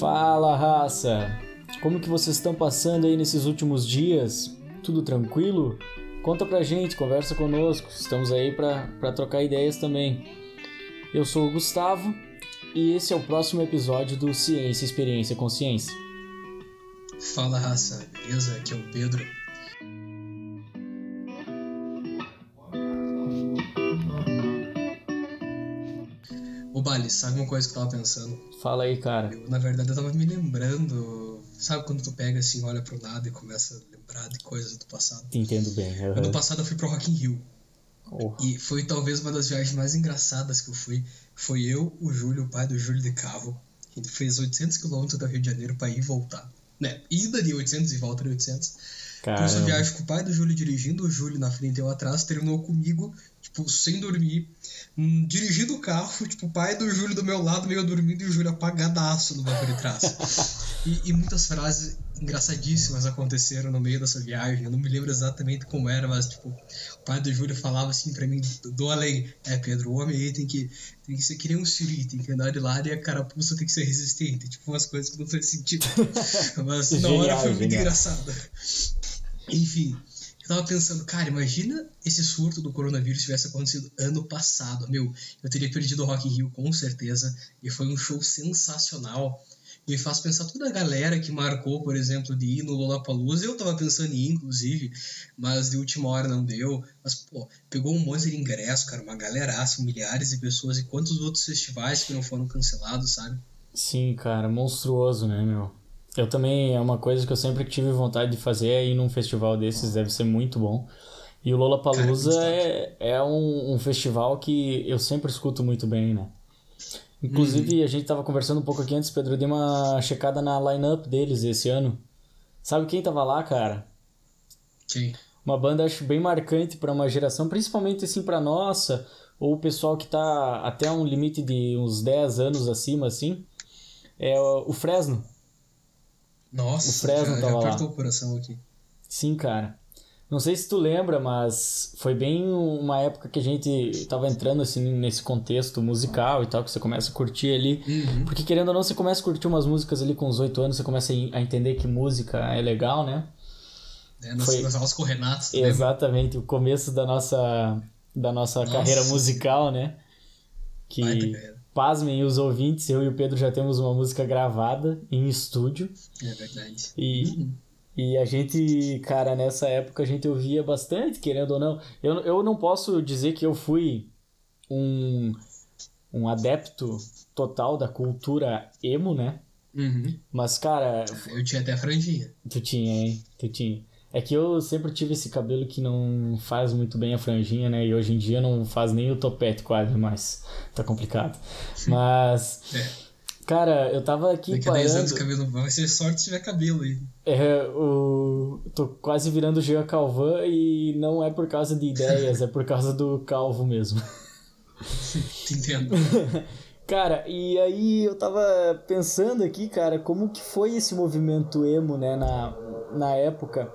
Fala raça! Como que vocês estão passando aí nesses últimos dias? Tudo tranquilo? Conta pra gente, conversa conosco, estamos aí pra trocar ideias também. Eu sou o Gustavo e esse é o próximo episódio do Ciência, Experiência, Consciência. Fala raça, beleza? Aqui é o Pedro. Sabe uma coisa que eu tava pensando? Fala aí, cara. Eu, na verdade, eu tava me lembrando. Sabe quando tu pega assim, olha pro nada e começa a lembrar de coisas do passado? Te entendo bem. uhum. Ano passado eu fui pro Rock in Rio. Oh, E foi talvez uma das viagens mais engraçadas que eu fui. Foi eu, o Júlio, o pai do Júlio de carro. A gente fez 800 km do Rio de Janeiro pra ir e voltar. Né? Ida de 800 e volta de 800. Então, caramba. viagem com o pai do Júlio dirigindo, o Júlio na frente e eu atrás, terminou comigo, tipo, sem dormir, hum, dirigindo o carro, tipo, o pai do Júlio do meu lado, meio dormindo, e o Júlio apagadaço no banco de trás. e, e muitas frases engraçadíssimas aconteceram no meio dessa viagem. Eu não me lembro exatamente como era, mas, tipo, o pai do Júlio falava assim pra mim, do além, é, Pedro, o homem aí tem que, tem que ser que nem um siri, tem que andar de lado e a carapuça tem que ser resistente. Tipo, umas coisas que não faz sentido. mas na hora foi muito engraçado. Enfim, eu tava pensando, cara, imagina esse surto do coronavírus tivesse acontecido ano passado. Meu, eu teria perdido o Rock in Rio com certeza. E foi um show sensacional. Me faz pensar toda a galera que marcou, por exemplo, de ir no Lollapalooza. Eu tava pensando em ir, inclusive, mas de última hora não deu. Mas, pô, pegou um monte de ingresso, cara, uma galeraça, milhares de pessoas. E quantos outros festivais que não foram cancelados, sabe? Sim, cara, monstruoso, né, meu? Eu também, é uma coisa que eu sempre tive vontade de fazer, é ir num festival desses, deve ser muito bom. E o Lollapalooza Cara, é, é um, um festival que eu sempre escuto muito bem, né? Inclusive, a gente tava conversando um pouco aqui antes, Pedro, eu dei uma checada na line-up deles esse ano. Sabe quem tava lá, cara? Quem? Uma banda acho bem marcante para uma geração, principalmente assim para nossa, ou o pessoal que tá até um limite de uns 10 anos acima assim, é o Fresno. Nossa, O Fresno já, já tava lá. apertou o coração aqui. Sim, cara. Não sei se tu lembra, mas foi bem uma época que a gente tava entrando assim nesse contexto musical e tal, que você começa a curtir ali. Uhum. Porque querendo ou não, você começa a curtir umas músicas ali com os 8 anos, você começa a en- a entender que música é legal, né? É, nas, Foi- aulas com o Renato, lembra? Exatamente, o começo da nossa, da nossa Nossa. carreira musical, né? Que. Pasmem os ouvintes, eu e o Pedro já temos uma música gravada em estúdio. É verdade. E, Uhum. e a gente, cara, nessa época a gente ouvia bastante, querendo ou não. Eu, eu não posso dizer que eu fui um, um adepto total da cultura emo, né? Uhum. Mas, cara, Eu tinha até franjinha. Tu tinha, hein? Tu tinha. É que eu sempre tive esse cabelo que não faz muito bem a franjinha, né? E hoje em dia não faz nem o topete quase mais. Tá complicado. Mas, É. cara, eu tava aqui Daqui a 10 anos o parando. cabelo vai ser sorte se tiver cabelo aí. É, o... Tô quase virando Jean Calvin e não é por causa de ideias, é por causa do calvo mesmo. Te entendo. Cara, e aí eu tava pensando aqui, cara, como que foi esse movimento emo, né, na, na época?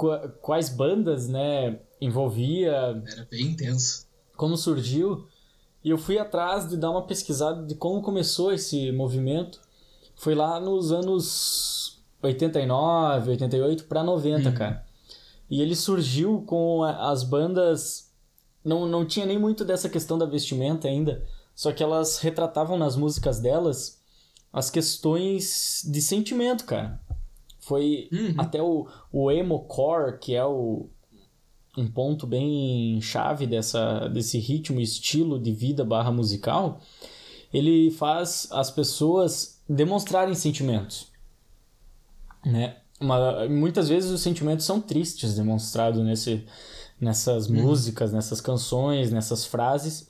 Qua- Quais bandas, né, envolvia, Era bem intenso. como surgiu? E eu fui atrás de dar uma pesquisada de como começou esse movimento. Foi lá nos anos 89, 88 para 90, Uhum. cara. E ele surgiu com as bandas. Não, não tinha nem muito dessa questão da vestimenta ainda, só que elas retratavam nas músicas delas as questões de sentimento, cara. Foi Uhum. até o, o emo core, que é o, um ponto bem chave dessa, desse ritmo estilo de vida barra musical, ele faz as pessoas demonstrarem sentimentos, né? Uma, muitas vezes os sentimentos são tristes demonstrados nesse, nessas músicas, nessas canções, nessas frases.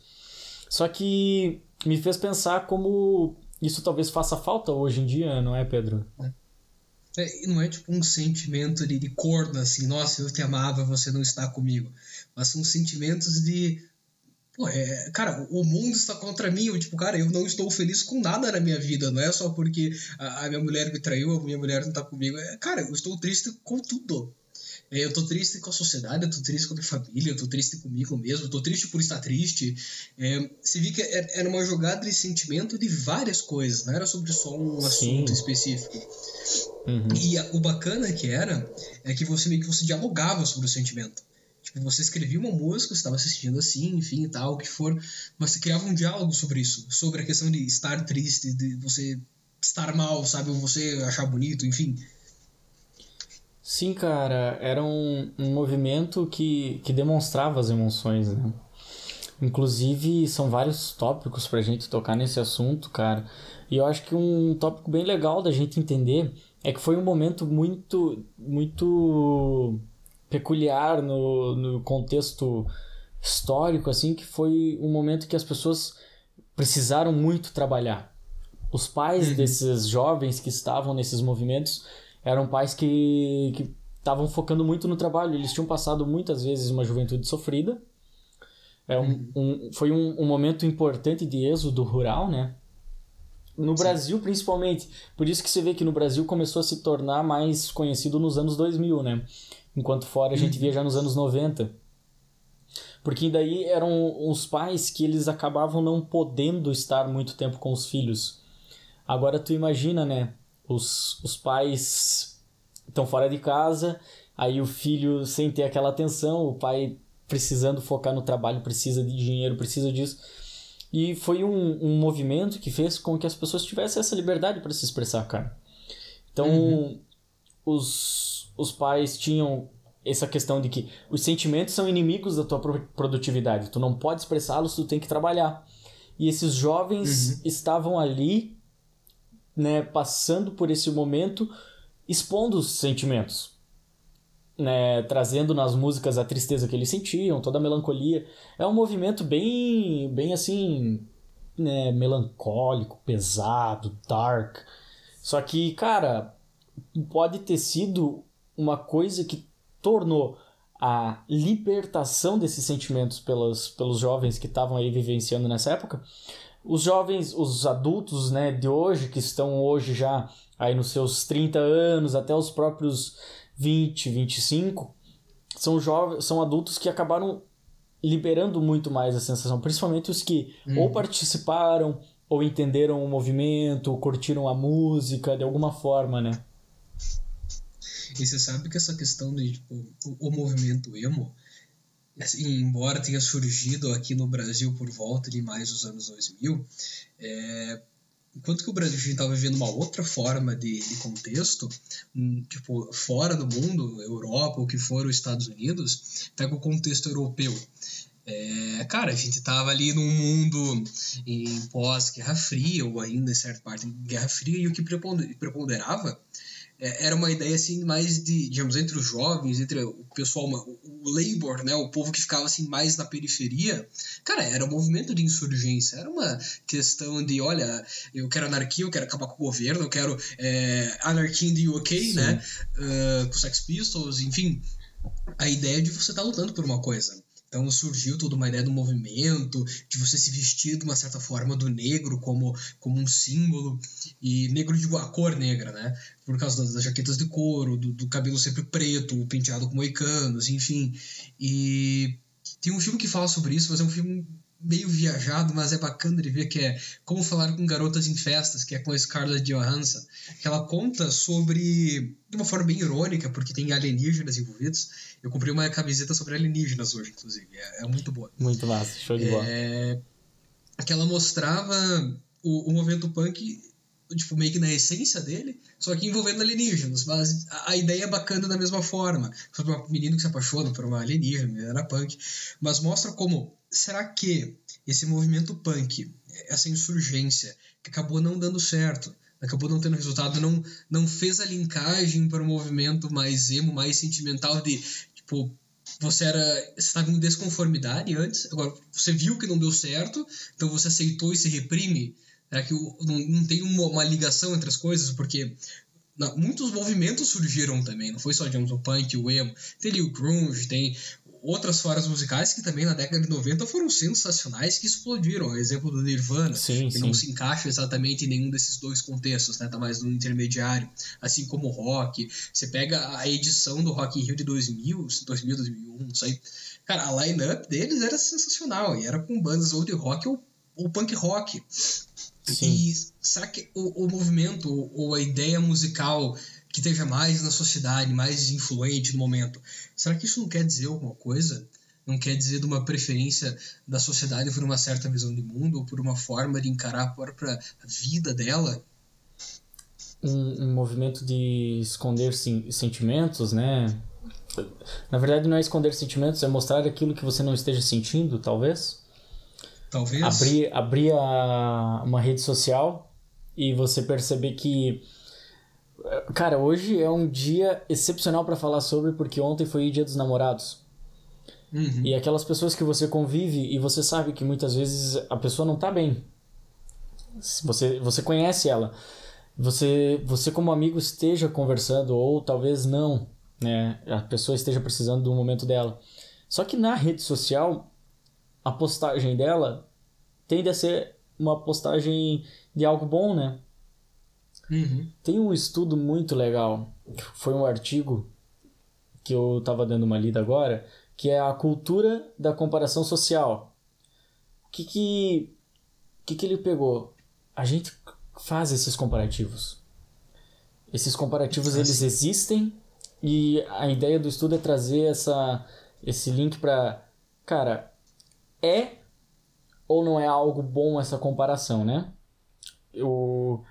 Só que me fez pensar como isso talvez faça falta hoje em dia, não é, Pedro? É, e não é tipo um sentimento de, de corno, assim, nossa, eu te amava, você não está comigo. Mas são sentimentos de. Pô, é, cara, o mundo está contra mim. Eu, tipo, cara, eu não estou feliz com nada na minha vida. Não é só porque a, a minha mulher me traiu, a minha mulher não está comigo. É, cara, eu estou triste com tudo. É, eu tô triste com a sociedade, eu tô triste com a minha família, eu tô triste comigo mesmo, eu tô triste por estar triste. É, você viu que era uma jogada de sentimento de várias coisas, não era sobre só um Sim. assunto específico. Uhum. E a, o bacana que era é que você meio que você dialogava sobre o sentimento. Tipo, você escrevia uma música, você estava assistindo assim, enfim, tal, o que for, mas você criava um diálogo sobre isso, sobre a questão de estar triste, de você estar mal, sabe, ou você achar bonito, enfim. Sim, cara, era um, um movimento que, que demonstrava as emoções, né? Inclusive, são vários tópicos pra gente tocar nesse assunto, cara. E eu acho que um tópico bem legal da gente entender é que foi um momento muito, muito peculiar no, no contexto histórico, assim, que foi um momento que as pessoas precisaram muito trabalhar. Os pais uhum. desses jovens que estavam nesses movimentos eram pais que estavam focando muito no trabalho. Eles tinham passado muitas vezes uma juventude sofrida. É um, uhum. um foi um, um, momento importante de êxodo rural, né? No Sim. Brasil, principalmente. Por isso que você vê que no Brasil começou a se tornar mais conhecido nos anos 2000, né? enquanto fora a gente via já nos anos 90. Porque daí eram os pais que eles acabavam não podendo estar muito tempo com os filhos. Agora tu imagina, né? Os, os pais estão fora de casa, aí o filho sem ter aquela atenção, o pai precisando focar no trabalho, precisa de dinheiro, precisa disso. E foi um, um movimento que fez com que as pessoas tivessem essa liberdade para se expressar, cara. Então, uhum. os os pais tinham essa questão de que os sentimentos são inimigos da tua produtividade. Tu não pode expressá-los, tu tem que trabalhar. E esses jovens uhum. estavam ali, né, passando por esse momento, expondo os sentimentos. Né, trazendo nas músicas a tristeza que eles sentiam, toda a melancolia. É um movimento bem, bem assim, né, melancólico, pesado, dark. Só que, cara, pode ter sido uma coisa que tornou a libertação desses sentimentos pelos, pelos jovens que estavam aí vivenciando nessa época. Os jovens, os adultos né, de hoje, que estão hoje já aí nos seus 30 anos, até os próprios 20, 25, são, jovens, são adultos que acabaram liberando muito mais a sensação, principalmente os que ou uhum. participaram, ou entenderam o movimento, ou curtiram a música de alguma forma, né? E você sabe que essa questão de tipo, o, o movimento emo, assim, embora tenha surgido aqui no Brasil por volta de mais dos anos 2000, é, enquanto que o Brasil estava vivendo uma outra forma de, de, contexto, hum, tipo, fora do mundo, Europa, ou que for os Estados Unidos, pega o contexto europeu. É, cara, a gente estava ali num mundo em pós-Guerra Fria, ou ainda em certa parte Guerra Fria, e o que preponderava é, era uma ideia assim mais de, digamos, entre os jovens, entre o pessoal, o labor, né, o povo que ficava assim mais na periferia, cara, era um movimento de insurgência, era uma questão de, olha, eu quero anarquia, eu quero acabar com o governo, eu quero é, anarquia in the UK, Sim. né, uh, com Sex Pistols, enfim, a ideia de você estar tá lutando por uma coisa. Então surgiu toda uma ideia do movimento, de você se vestir de uma certa forma do negro como, como um símbolo, e negro de a cor negra, né? Por causa das, das jaquetas de couro, do, do, cabelo sempre preto, penteado com moicanos, enfim. E tem um filme que fala sobre isso, mas é um filme meio viajado, mas é bacana de ver que é Como Falar com Garotas em Festas, que é com a Scarlett Johansson, que ela conta sobre, de uma forma bem irônica, porque tem alienígenas envolvidos. Eu comprei uma camiseta sobre alienígenas hoje, inclusive, é, é muito boa. Muito massa, show de bola. É, que ela mostrava o, o movimento punk tipo, meio que na essência dele, só que envolvendo alienígenas. Mas a, a ideia é bacana da mesma forma. Sobre um menino que se apaixona por uma alienígena, era punk. Mas mostra como será que esse movimento punk, essa insurgência, que acabou não dando certo, acabou não tendo resultado, não, não fez a linkagem para o um movimento mais emo, mais sentimental de, tipo, você era você estava em desconformidade antes, agora você viu que não deu certo, então você aceitou e se reprime. Será que não, não tem uma, uma, ligação entre as coisas? Porque não, muitos movimentos surgiram também, não foi só digamos, o punk, o emo. Tem ali o grunge, tem outras formas musicais que também na década de 90 foram sensacionais, que explodiram. exemplo do Nirvana, sim, que sim. não se encaixa exatamente em nenhum desses dois contextos, né? Tá mais no intermediário. Assim como o rock. Você pega a edição do Rock in Rio de 2000, 2000, 2001, não sei. Cara, a line-up deles era sensacional. E era com bandas ou de rock ou, ou punk rock. Sim. E será que o, o movimento ou a ideia musical que esteja mais na sociedade, mais influente no momento, será que isso não quer dizer alguma coisa? Não quer dizer de uma preferência da sociedade por uma certa visão de mundo ou por uma forma de encarar a própria vida dela? Um, um movimento de esconder sim, sentimentos, né? Na verdade, não é esconder sentimentos, é mostrar aquilo que você não esteja sentindo, talvez. Talvez. Abrir, abrir a, uma rede social e você perceber que. Cara, hoje é um dia excepcional para falar sobre, porque ontem foi o dia dos namorados. Uhum. E aquelas pessoas que você convive e você sabe que muitas vezes a pessoa não tá bem. Você, você conhece ela. Você, você como amigo esteja conversando ou talvez não, né? A pessoa esteja precisando do momento dela. Só que na rede social, a postagem dela tende a ser uma postagem de algo bom, né? Uhum. Tem um estudo muito legal, foi um artigo que eu estava dando uma lida agora, que é a cultura da comparação social. O que que, que que ele pegou? A gente faz esses comparativos. Esses comparativos Ah, eles existem e a ideia do estudo é trazer essa, esse link para, cara, é ou não é algo bom essa comparação, né? Eu,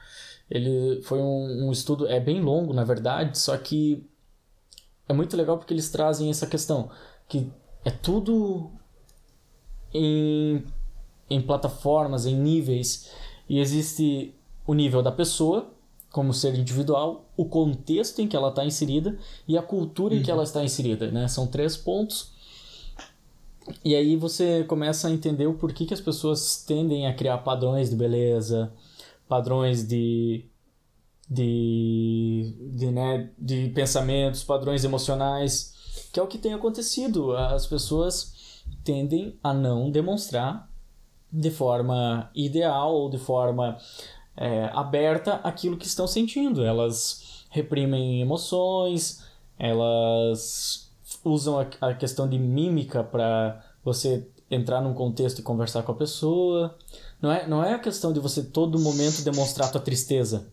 ele foi um, um estudo, é bem longo na verdade, só que é muito legal porque eles trazem essa questão que é tudo em, em plataformas, em níveis, e existe o nível da pessoa como ser individual, o contexto em que ela está inserida e a cultura em que ela está inserida, né? São três pontos. E aí você começa a entender o porquê que as pessoas tendem a criar padrões de beleza, padrões de de, de, né, de pensamentos, padrões emocionais, que é o que tem acontecido. As pessoas tendem a não demonstrar de forma ideal ou de forma é, aberta aquilo que estão sentindo. Elas reprimem emoções, elas usam a, a questão de mímica para você entrar num contexto e conversar com a pessoa. Não é, não é a questão de você todo momento demonstrar a tua tristeza.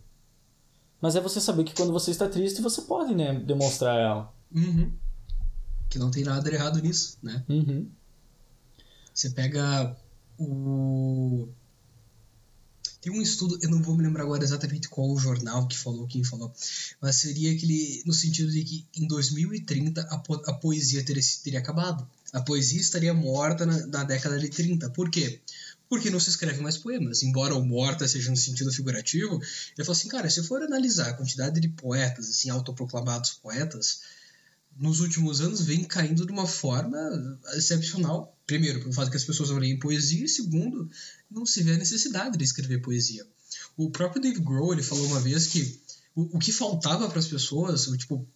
Mas é você saber que quando você está triste, você pode, né, demonstrar ela. Uhum. Que não tem nada de errado nisso, né? Uhum. Você pega o. Tem um estudo, eu não vou me lembrar agora exatamente qual o jornal que falou, quem falou, mas seria aquele no sentido de que em 2030 a, po a poesia teria, teria acabado. A poesia estaria morta na, na década de 30. Por quê? Porque não se escreve mais poemas. Embora o morta seja no sentido figurativo, ele falou assim, cara, se for analisar a quantidade de poetas, assim, autoproclamados poetas, nos últimos anos vem caindo de uma forma excepcional. Primeiro, pelo fato que as pessoas não leem poesia, e segundo, não se vê a necessidade de escrever poesia. O próprio Dave Grohl, ele falou uma vez que o, o que faltava para as pessoas, tipo,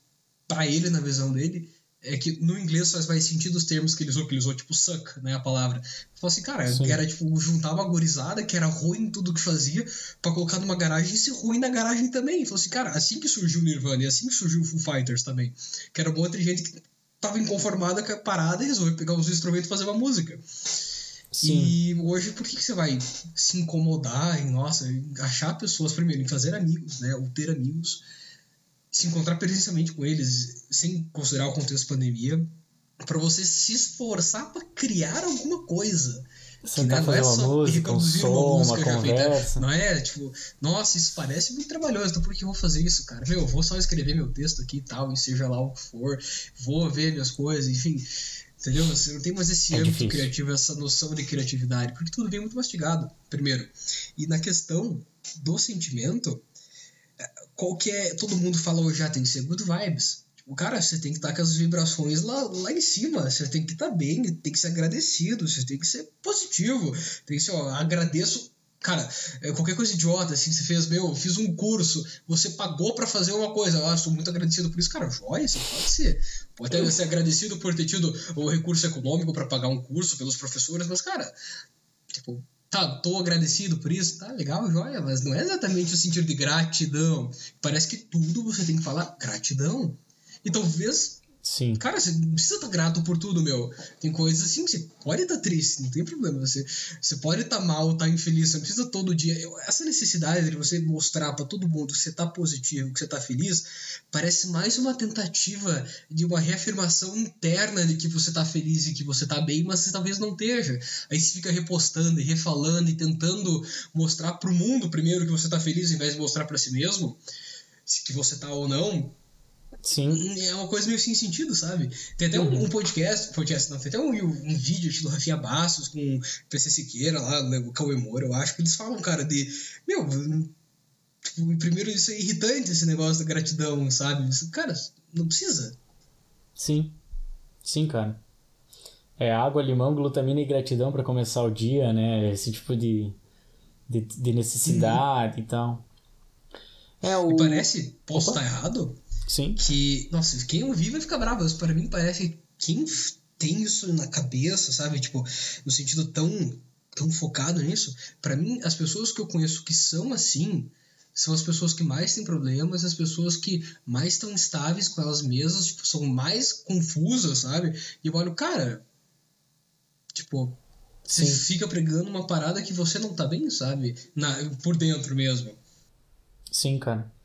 para ele, na visão dele, é que no inglês faz mais sentido os termos que ele usou, que ele usou, tipo, suck, né, a palavra. Falou assim, cara, Sim. era, tipo, juntar uma gorizada que era ruim em tudo que fazia, pra colocar numa garagem e ser ruim na garagem também. Falou assim, cara, assim que surgiu o Nirvana e assim que surgiu o Foo Fighters também. Que era um monte de gente que tava inconformada com a parada e resolveu pegar os instrumentos e fazer uma música. Sim. E hoje, por que, que você vai se incomodar em, nossa, achar pessoas, primeiro, em fazer amigos, né, ou ter amigos, se encontrar presencialmente com eles, sem considerar o contexto pandemia, para você se esforçar para criar alguma coisa. Sentar né, não é uma só música, um reproduzir som, uma já feita. Não é, tipo, nossa, isso parece muito trabalhoso, então por que eu vou fazer isso, cara? Meu, eu vou só escrever meu texto aqui e tal, e seja lá o que for, vou ver minhas coisas, enfim. Entendeu? Você não tem mais esse É âmbito difícil. criativo, essa noção de criatividade, porque tudo vem muito mastigado, primeiro. E na questão do sentimento, qual que é. Todo mundo fala hoje, já tem que ser good vibes. Tipo, cara, você tem que estar com as vibrações lá, lá em cima, você tem que estar bem, tem que ser agradecido, você tem que ser positivo, tem que ser, ó, agradeço Cara, é, qualquer coisa idiota, assim, você fez, meu, fiz um curso, você pagou para fazer uma coisa, ah, estou muito agradecido por isso. Cara, joia, você pode ser. Pode até ser agradecido por ter tido o recurso econômico para pagar um curso pelos professores, mas, cara, tipo, tá, tô agradecido por isso, tá legal, joia, mas não é exatamente o sentido de gratidão. Parece que tudo você tem que falar gratidão. E talvez Sim. Cara, você não precisa estar grato por tudo, meu. Tem coisas assim que você pode estar triste, não tem problema. Você, você pode estar mal, estar infeliz, você não precisa todo dia. Essa necessidade de você mostrar para todo mundo que você está positivo, que você está feliz, parece mais uma tentativa de uma reafirmação interna de que você está feliz e que você está bem, mas você talvez não esteja. Aí você fica repostando e refalando e tentando mostrar para o mundo primeiro que você está feliz, em vez de mostrar para si mesmo que você está ou não. Sim. É uma coisa meio sem sentido, sabe? Tem até uhum. um, podcast, podcast não, tem até um, um vídeo do Rafinha Bastos com o PC Siqueira lá, né, o Cauê Moura, eu acho que eles falam, cara, de. Meu, tipo, primeiro isso é irritante esse negócio da gratidão, sabe? Isso, cara, não precisa. Sim. Sim, cara. É água, limão, glutamina e gratidão para começar o dia, né? Esse tipo de, de, de necessidade uhum. e tal. É, o... E parece, posso Opa. estar errado, Sim. Que, nossa, quem ouvir vai ficar bravo. Mas para mim parece quem tem isso na cabeça, sabe? Tipo, no sentido tão, tão focado nisso. para mim, as pessoas que eu conheço que são assim são as pessoas que mais têm problemas, as pessoas que mais estão estáveis com elas mesmas, tipo, são mais confusas, sabe? E eu olho, cara, tipo, você Sim. fica pregando uma parada que você não tá bem, sabe? Na, por dentro mesmo. Sim, cara.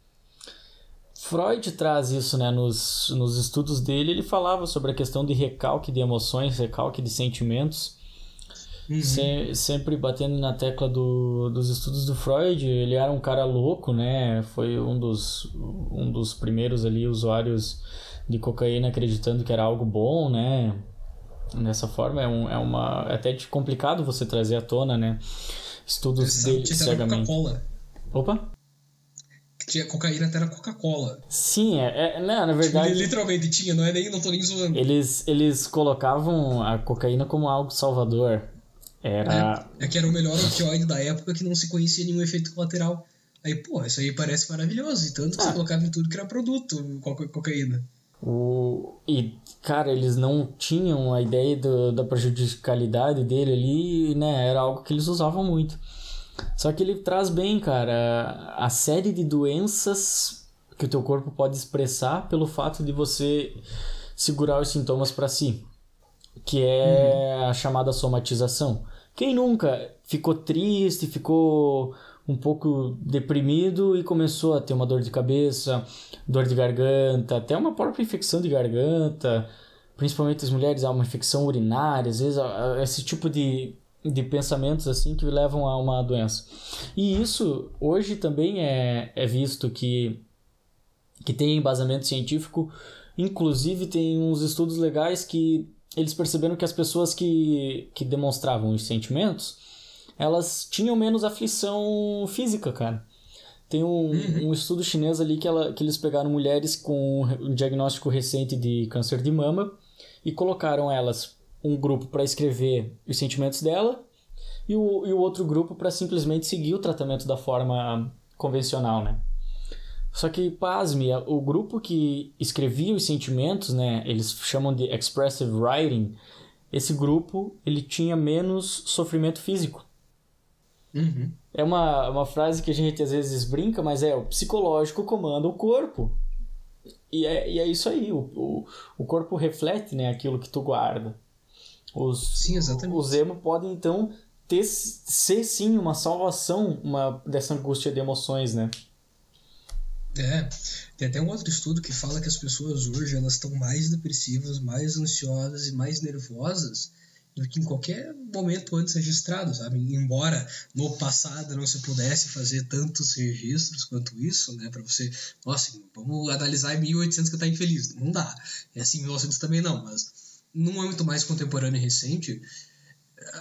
Freud traz isso, né? Nos, nos estudos dele, ele falava sobre a questão de recalque de emoções, recalque de sentimentos. Uhum. Se, sempre batendo na tecla do, dos estudos do Freud, ele era um cara louco, né? Foi um dos, um dos primeiros ali usuários de cocaína acreditando que era algo bom, né? Dessa forma é, um, é uma é até complicado você trazer à tona, né? Estudos dele cegamente. Opa? Tinha cocaína até na Coca-Cola. Sim, é, é não, na verdade. Tipo, literalmente tinha, não é nem, não tô nem zoando. Eles, eles colocavam a cocaína como algo salvador. Era. É, é que era o melhor opioide da época que não se conhecia nenhum efeito colateral. Aí, pô, isso aí parece maravilhoso. E tanto que ah. você colocava em tudo que era produto, cocaína. O... E, cara, eles não tinham a ideia do, da prejudicialidade dele ali, né? Era algo que eles usavam muito. Só que ele traz bem, cara, a série de doenças que o teu corpo pode expressar pelo fato de você segurar os sintomas para si, que é uhum. a chamada somatização. Quem nunca ficou triste, ficou um pouco deprimido e começou a ter uma dor de cabeça, dor de garganta, até uma própria infecção de garganta, principalmente as mulheres, há uma infecção urinária, às vezes esse tipo de de pensamentos assim que levam a uma doença. E isso hoje também é, é visto que, que tem embasamento científico, inclusive tem uns estudos legais que eles perceberam que as pessoas que, que demonstravam os sentimentos, elas tinham menos aflição física, cara. Tem um, uhum. um estudo chinês ali que, ela, que eles pegaram mulheres com um diagnóstico recente de câncer de mama e colocaram elas um grupo para escrever os sentimentos dela e o, e o outro grupo para simplesmente seguir o tratamento da forma convencional, né? Só que, pasme, o grupo que escrevia os sentimentos, né, eles chamam de expressive writing, esse grupo ele tinha menos sofrimento físico. Uhum. É uma, uma frase que a gente às vezes brinca, mas é o psicológico comanda o corpo. E é, e é isso aí, o, o, o corpo reflete né, aquilo que tu guarda. Os, sim, exatamente. Os emo podem, então, ter, ser sim uma salvação uma, dessa angústia de emoções, né? É, tem até um outro estudo que fala que as pessoas hoje elas estão mais depressivas, mais ansiosas e mais nervosas do que em qualquer momento antes registrado, sabe? Embora no passado não se pudesse fazer tantos registros quanto isso, né? Para você, nossa, vamos analisar em 1800 que tá infeliz, não dá. É assim, 1900 também não, mas num âmbito mais contemporâneo e recente,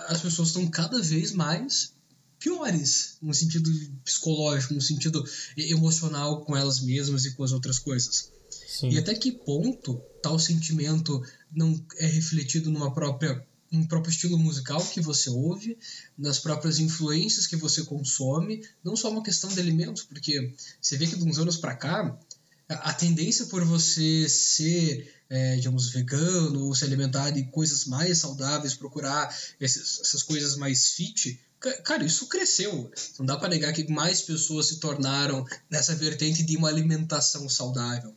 as pessoas estão cada vez mais piores no sentido psicológico, no sentido emocional com elas mesmas e com as outras coisas. Sim. E até que ponto tal sentimento não é refletido numa própria no próprio estilo musical que você ouve, nas próprias influências que você consome, não só uma questão de alimentos, porque você vê que de uns anos para cá, a tendência por você ser, é, digamos, vegano ou se alimentar de coisas mais saudáveis, procurar esses, essas coisas mais fit, cara, isso cresceu. Não dá para negar que mais pessoas se tornaram nessa vertente de uma alimentação saudável.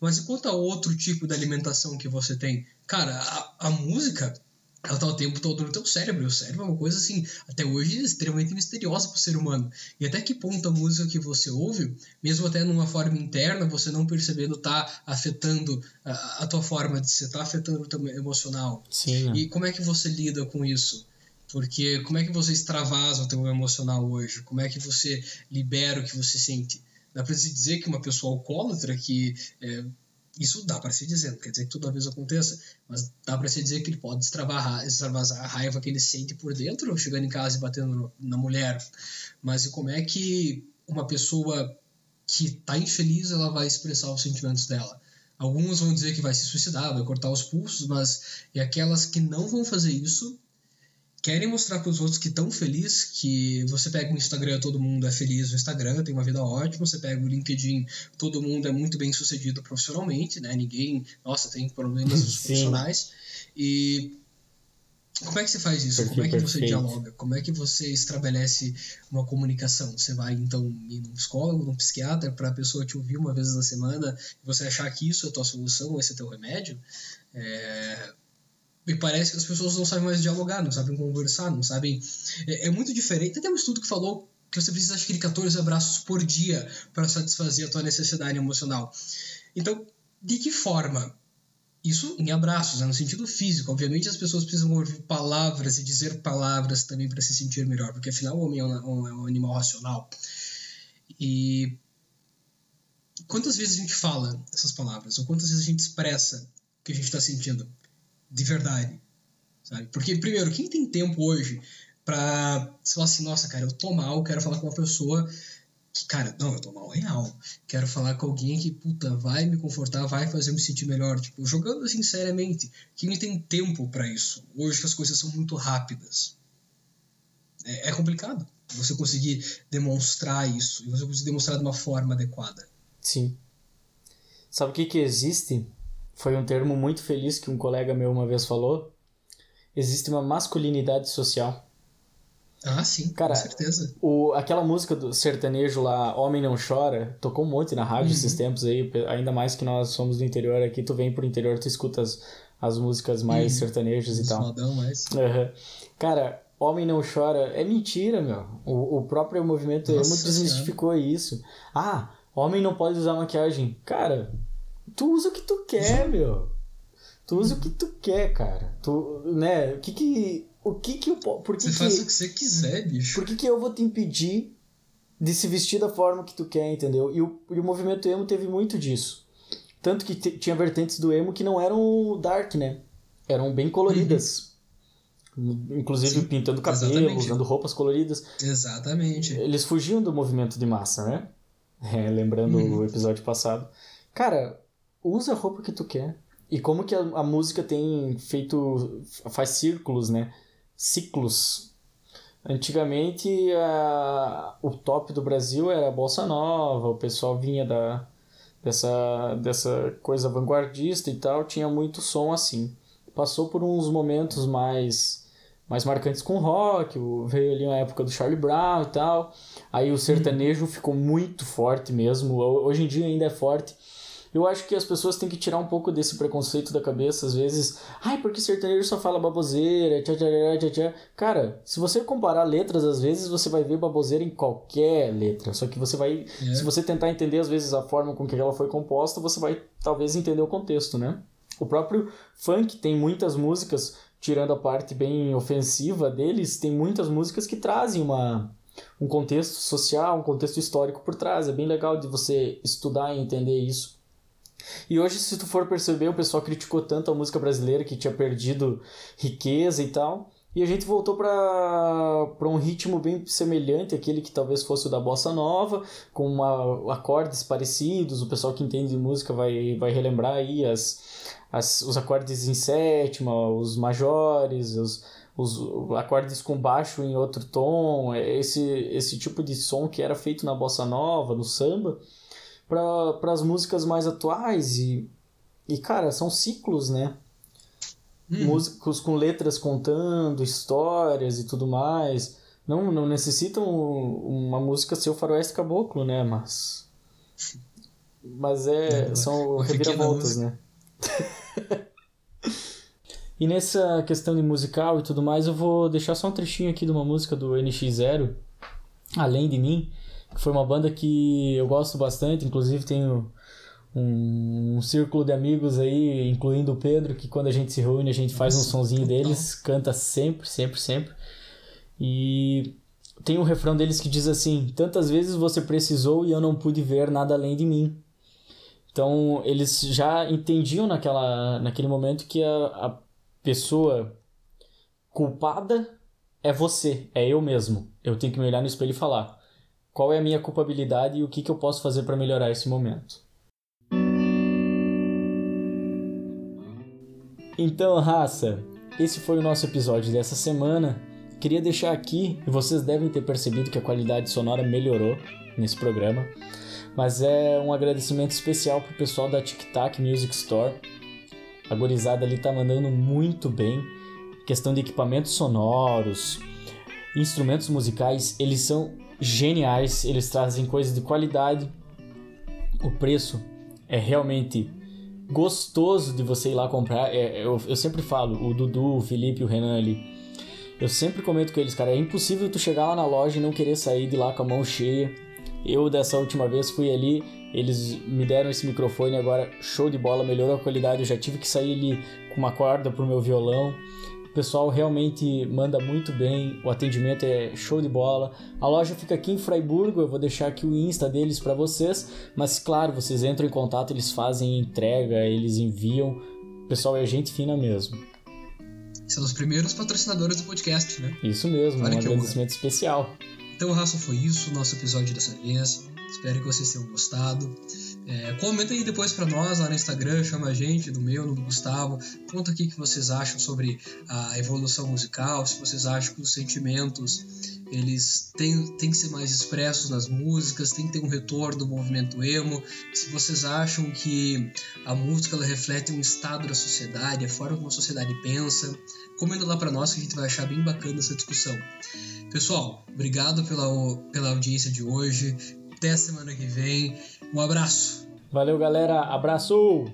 Mas enquanto a outro tipo de alimentação que você tem, cara, a, a música ela tá o tempo todo no teu cérebro. O cérebro é uma coisa assim, até hoje, extremamente misteriosa para o ser humano. E até que ponto a música que você ouve, mesmo até numa forma interna, você não percebendo, tá afetando a, a tua forma de ser, tá afetando o teu emocional. Sim. E como é que você lida com isso? Porque como é que você extravasa o teu emocional hoje? Como é que você libera o que você sente? Dá para se dizer que uma pessoa alcoólatra que é, isso dá para se dizer, não quer dizer que toda vez aconteça, mas dá para se dizer que ele pode extravasar, a raiva que ele sente por dentro, chegando em casa e batendo na mulher. Mas e como é que uma pessoa que está infeliz ela vai expressar os sentimentos dela? Alguns vão dizer que vai se suicidar, vai cortar os pulsos, mas e aquelas que não vão fazer isso querem mostrar para os outros que estão felizes, que você pega o Instagram, todo mundo é feliz no Instagram, tem uma vida ótima, você pega o LinkedIn, todo mundo é muito bem sucedido profissionalmente, né? Ninguém, nossa, tem problemas profissionais. E como é que você faz isso? Como é que você perfeito. dialoga? Como é que você estabelece uma comunicação? Você vai então ir num psicólogo, num psiquiatra, para a pessoa te ouvir uma vez na semana e você achar que isso é a tua solução, esse é teu remédio? É, me parece que as pessoas não sabem mais dialogar, não sabem conversar, não sabem. É, é muito diferente. Tem um estudo que falou que você precisa, de 14 abraços por dia para satisfazer a tua necessidade emocional. Então, de que forma? Isso em abraços, né, no sentido físico. Obviamente, as pessoas precisam ouvir palavras e dizer palavras também para se sentir melhor, porque afinal o homem é um, é um animal racional. E quantas vezes a gente fala essas palavras? Ou quantas vezes a gente expressa o que a gente está sentindo? De verdade, sabe? Porque, primeiro, quem tem tempo hoje pra falar assim, nossa, cara, eu tô mal, quero falar com uma pessoa que, cara, não, eu tô mal real. Quero falar com alguém que, puta, vai me confortar, vai fazer eu me sentir melhor. Tipo, jogando seriamente. Quem tem tempo para isso? Hoje as coisas são muito rápidas. É, é complicado você conseguir demonstrar isso e você conseguir demonstrar de uma forma adequada. Sim. Sabe o que que existe? Foi um termo muito feliz que um colega meu uma vez falou. Existe uma masculinidade social. Ah, sim, Cara, com certeza. O, aquela música do sertanejo lá, Homem Não Chora, tocou um monte na rádio Uhum. esses tempos aí, ainda mais que nós somos do interior aqui, tu vem pro interior, tu escuta as, as músicas mais Uhum. sertanejas e Os tal. modão, mas... Aham. Cara, Homem Não Chora é mentira, meu. O, o próprio movimento Nossa emo desmistificou isso. Ah, homem não pode usar maquiagem. Cara, tu usa o que tu quer, meu. Tu usa o que tu quer, cara. Tu, né, o que que... O que que eu... po- Por que Você que... faz o que você quiser, bicho. Por que, que eu vou te impedir de se vestir da forma que tu quer, entendeu? E o, e o movimento emo teve muito disso. Tanto que tinha vertentes do emo que não eram dark, né? Eram bem coloridas. Inclusive Sim, pintando cabelo, exatamente. usando roupas coloridas. Exatamente. Eles fugiam do movimento de massa, né? É, lembrando Uhum. o episódio passado. Cara, usa a roupa que tu quer. E como que a, a música tem feito. faz círculos, né? Ciclos. Antigamente a, o top do Brasil era a Bossa Nova, o pessoal vinha da, dessa, dessa coisa vanguardista e tal, tinha muito som assim. Passou por uns momentos mais mais marcantes com rock, o- veio ali uma época do Charlie Brown e tal. Aí o sertanejo ficou muito forte mesmo, ho- hoje em dia ainda é forte. Eu acho que as pessoas têm que tirar um pouco desse preconceito da cabeça, às vezes. Ai, porque sertanejo só fala baboseira, tchá, tchá, tchá, tchá. Cara, se você comparar letras, às vezes você vai ver baboseira em qualquer letra. Só que você vai. É. Se você tentar entender, às vezes, a forma com que ela foi composta, você vai talvez entender o contexto, né? O próprio funk tem muitas músicas, tirando a parte bem ofensiva deles, tem muitas músicas que trazem uma, um contexto social, um contexto histórico por trás. É bem legal de você estudar e entender isso. E hoje, se tu for perceber, o pessoal criticou tanto a música brasileira que tinha perdido riqueza e tal. E a gente voltou para um ritmo bem semelhante àquele que talvez fosse o da bossa nova, com uma, acordes parecidos. O pessoal que entende de música vai, vai relembrar aí as, as, os acordes em sétima, os majores, os, os acordes com baixo em outro tom, esse, esse tipo de som que era feito na bossa nova, no samba, para as músicas mais atuais. E, e, cara, são ciclos, né? Hum. Músicos com letras contando histórias e tudo mais. Não, não necessitam uma música ser o faroeste caboclo, né? Mas. Mas é. são reviravoltas, né? e nessa questão de musical e tudo mais, eu vou deixar só um trechinho aqui de uma música do NX0, Além de Mim, que foi uma banda que eu gosto bastante, inclusive tenho um, um, círculo de amigos aí, incluindo o Pedro, que quando a gente se reúne a gente faz um sonzinho deles, canta sempre, sempre, sempre. E tem um refrão deles que diz assim: Tantas vezes você precisou e eu não pude ver nada além de mim. Então eles já entendiam naquela, naquele momento que a, a pessoa culpada é você, é eu mesmo. Eu tenho que me olhar no espelho e falar qual é a minha culpabilidade e o que, que eu posso fazer para melhorar esse momento. Então, raça, esse foi o nosso episódio dessa semana. Queria deixar aqui, e vocês devem ter percebido que a qualidade sonora melhorou nesse programa, mas é um agradecimento especial pro pessoal da Tic Tac Music Store. A gorizada ali tá mandando muito bem. Questão de equipamentos sonoros, instrumentos musicais, eles são geniais, eles trazem coisas de qualidade. O preço é realmente gostoso de você ir lá comprar. É, eu, eu sempre falo, o Dudu, o Felipe, o Renan ali. Eu sempre comento com eles, cara, é impossível tu chegar lá na loja e não querer sair de lá com a mão cheia. Eu dessa última vez fui ali, eles me deram esse microfone agora, show de bola, melhorou a qualidade. Eu já tive que sair ali com uma corda pro meu violão pessoal realmente manda muito bem, o atendimento é show de bola. A loja fica aqui em Freiburgo, eu vou deixar aqui o Insta deles para vocês, mas claro, vocês entram em contato, eles fazem entrega, eles enviam. O pessoal é gente fina mesmo. São os primeiros patrocinadores do podcast, né? Isso mesmo, Olha um agradecimento especial. Então, Raça, foi isso o nosso episódio dessa vez. Espero que vocês tenham gostado. É, comenta aí depois para nós lá no Instagram, chama a gente, do meu, do Gustavo. Conta aqui o que vocês acham sobre a evolução musical, se vocês acham que os sentimentos eles têm, têm que ser mais expressos nas músicas, tem que ter um retorno do movimento emo. Se vocês acham que a música ela reflete um estado da sociedade, a forma como a sociedade pensa, comenta lá para nós que a gente vai achar bem bacana essa discussão. Pessoal, obrigado pela, pela audiência de hoje. Até semana que vem. Um abraço. Valeu, galera. Abraço!